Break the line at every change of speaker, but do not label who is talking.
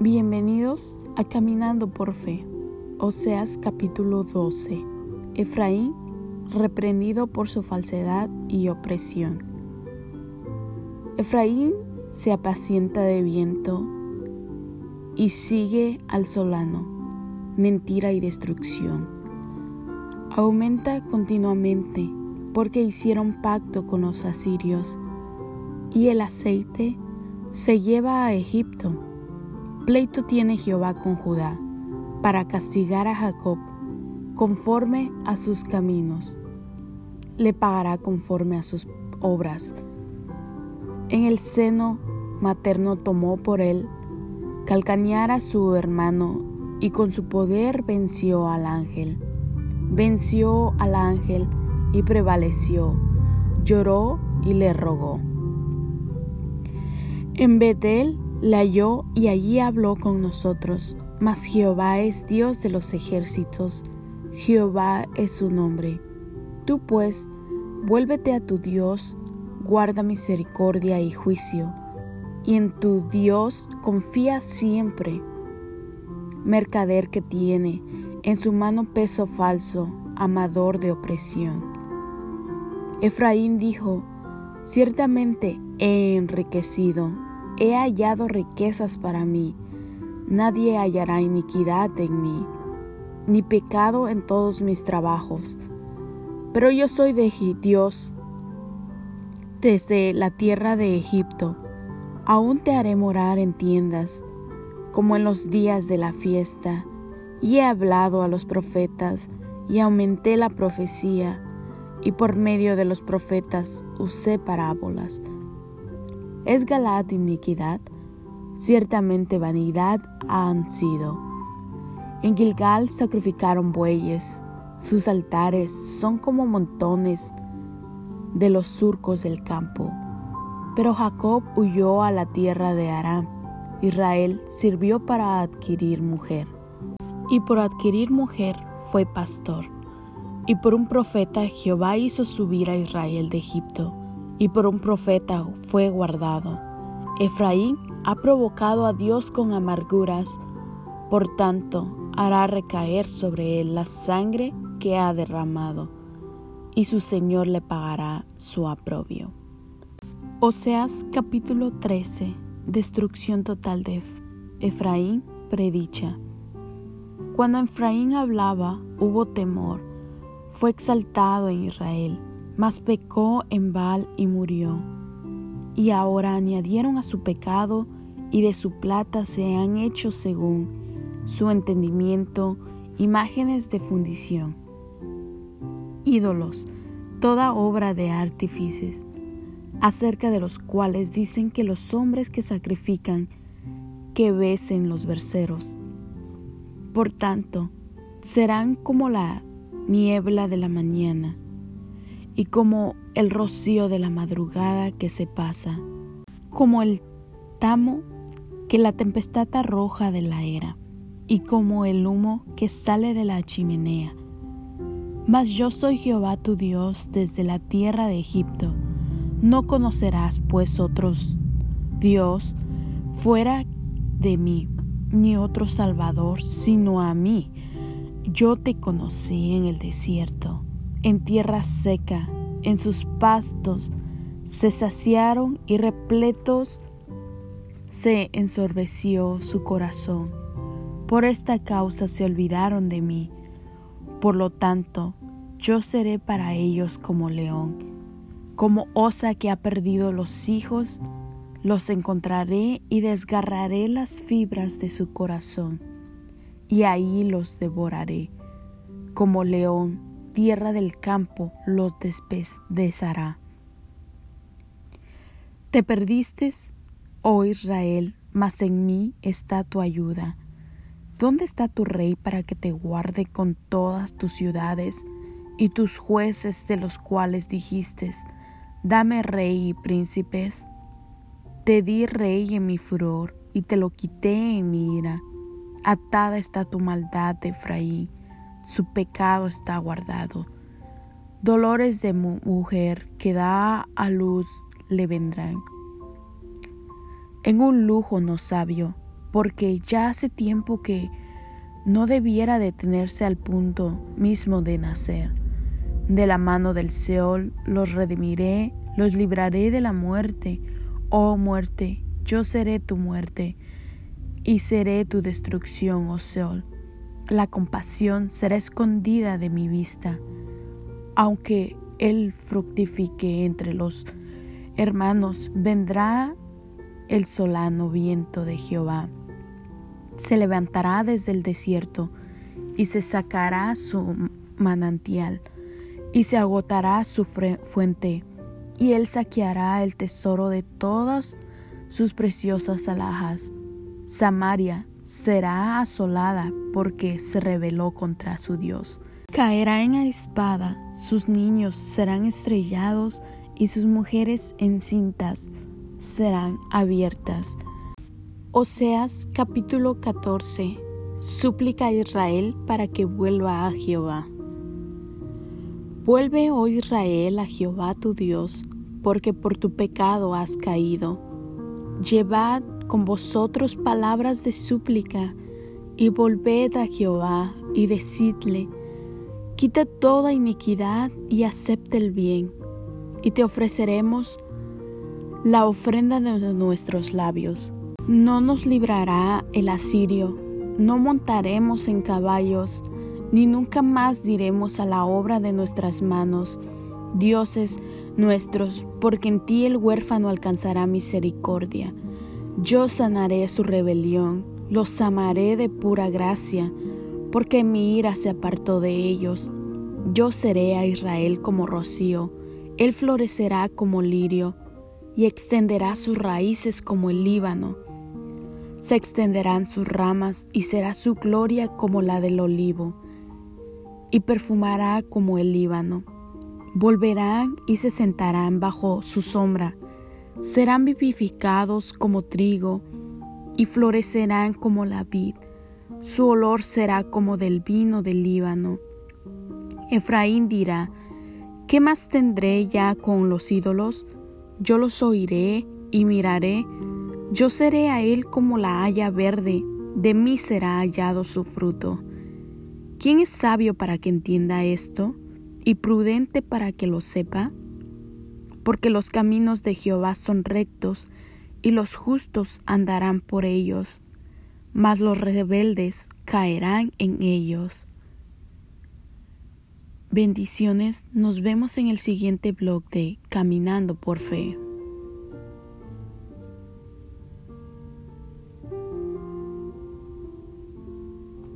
Bienvenidos a Caminando por Fe, Oseas capítulo 12. Efraín reprendido por su falsedad y opresión. Efraín se apacienta de viento y sigue al solano, mentira y destrucción. Aumenta continuamente porque hicieron pacto con los asirios y el aceite se lleva a Egipto Pleito tiene Jehová con Judá, para castigar a Jacob conforme a sus caminos. Le pagará conforme a sus obras. En el seno materno tomó por él calcañar a su hermano y con su poder venció al ángel. Venció al ángel y prevaleció, lloró y le rogó. En Betel la halló y allí habló con nosotros. Mas Jehová es Dios de los ejércitos, Jehová es su nombre. Tú pues, vuélvete a tu Dios, guarda misericordia y juicio, y en tu Dios confía siempre. Mercader que tiene en su mano peso falso, amador de opresión. Efraín dijo, ciertamente he enriquecido He hallado riquezas para mí, nadie hallará iniquidad en mí, ni pecado en todos mis trabajos. Pero yo soy de Dios desde la tierra de Egipto. Aún te haré morar en tiendas, como en los días de la fiesta, y he hablado a los profetas, y aumenté la profecía, y por medio de los profetas usé parábolas ¿Es Galaad iniquidad? Ciertamente vanidad han sido. En Gilgal sacrificaron bueyes, sus altares son como montones de los surcos del campo. Pero Jacob huyó a la tierra de Aram. Israel sirvió para adquirir mujer. Y por adquirir mujer fue pastor. Y por un profeta Jehová hizo subir a Israel de Egipto y por un profeta fue guardado. Efraín ha provocado a Dios con amarguras, por tanto hará recaer sobre él la sangre que ha derramado, y su Señor le pagará su aprobio. Oseas capítulo 13 Destrucción total de Efraín predicha. Cuando Efraín hablaba, hubo temor, fue exaltado en Israel mas pecó en Baal y murió. Y ahora añadieron a su pecado y de su plata se han hecho según su entendimiento imágenes de fundición. Ídolos, toda obra de artífices, acerca de los cuales dicen que los hombres que sacrifican que besen los verseros. Por tanto, serán como la niebla de la mañana y como el rocío de la madrugada que se pasa, como el tamo que la tempestad arroja de la era, y como el humo que sale de la chimenea. Mas yo soy Jehová tu Dios desde la tierra de Egipto. No conocerás pues otros Dios fuera de mí, ni otro Salvador sino a mí. Yo te conocí en el desierto en tierra seca, en sus pastos, se saciaron y repletos se ensorbeció su corazón. Por esta causa se olvidaron de mí. Por lo tanto, yo seré para ellos como león, como osa que ha perdido los hijos, los encontraré y desgarraré las fibras de su corazón, y ahí los devoraré, como león tierra del campo los despedazará. Te perdiste, oh Israel, mas en mí está tu ayuda. ¿Dónde está tu rey para que te guarde con todas tus ciudades y tus jueces de los cuales dijiste, dame rey y príncipes? Te di rey en mi furor y te lo quité en mi ira. Atada está tu maldad Efraín su pecado está guardado. Dolores de mujer que da a luz le vendrán. En un lujo no sabio, porque ya hace tiempo que no debiera detenerse al punto mismo de nacer. De la mano del Seol los redimiré, los libraré de la muerte. Oh muerte, yo seré tu muerte y seré tu destrucción, oh Seol. La compasión será escondida de mi vista, aunque él fructifique entre los hermanos, vendrá el solano viento de Jehová. Se levantará desde el desierto y se sacará su manantial y se agotará su fuente y él saqueará el tesoro de todas sus preciosas alhajas. Samaria será asolada porque se rebeló contra su Dios. Caerá en la espada, sus niños serán estrellados y sus mujeres encintas serán abiertas. Oseas capítulo 14 Súplica a Israel para que vuelva a Jehová. Vuelve, oh Israel, a Jehová tu Dios, porque por tu pecado has caído. Llevad con vosotros palabras de súplica, y volved a Jehová, y decidle, quita toda iniquidad y acepta el bien, y te ofreceremos la ofrenda de nuestros labios. No nos librará el asirio, no montaremos en caballos, ni nunca más diremos a la obra de nuestras manos, dioses nuestros, porque en ti el huérfano alcanzará misericordia. Yo sanaré su rebelión, los amaré de pura gracia, porque mi ira se apartó de ellos. Yo seré a Israel como rocío, él florecerá como lirio y extenderá sus raíces como el Líbano. Se extenderán sus ramas y será su gloria como la del olivo, y perfumará como el Líbano. Volverán y se sentarán bajo su sombra, serán vivificados como trigo y florecerán como la vid. Su olor será como del vino del Líbano. Efraín dirá, ¿qué más tendré ya con los ídolos? Yo los oiré y miraré, yo seré a él como la haya verde, de mí será hallado su fruto. ¿Quién es sabio para que entienda esto y prudente para que lo sepa? Porque los caminos de Jehová son rectos y los justos andarán por ellos, mas los rebeldes caerán en ellos. Bendiciones, nos vemos en el siguiente blog de Caminando por Fe.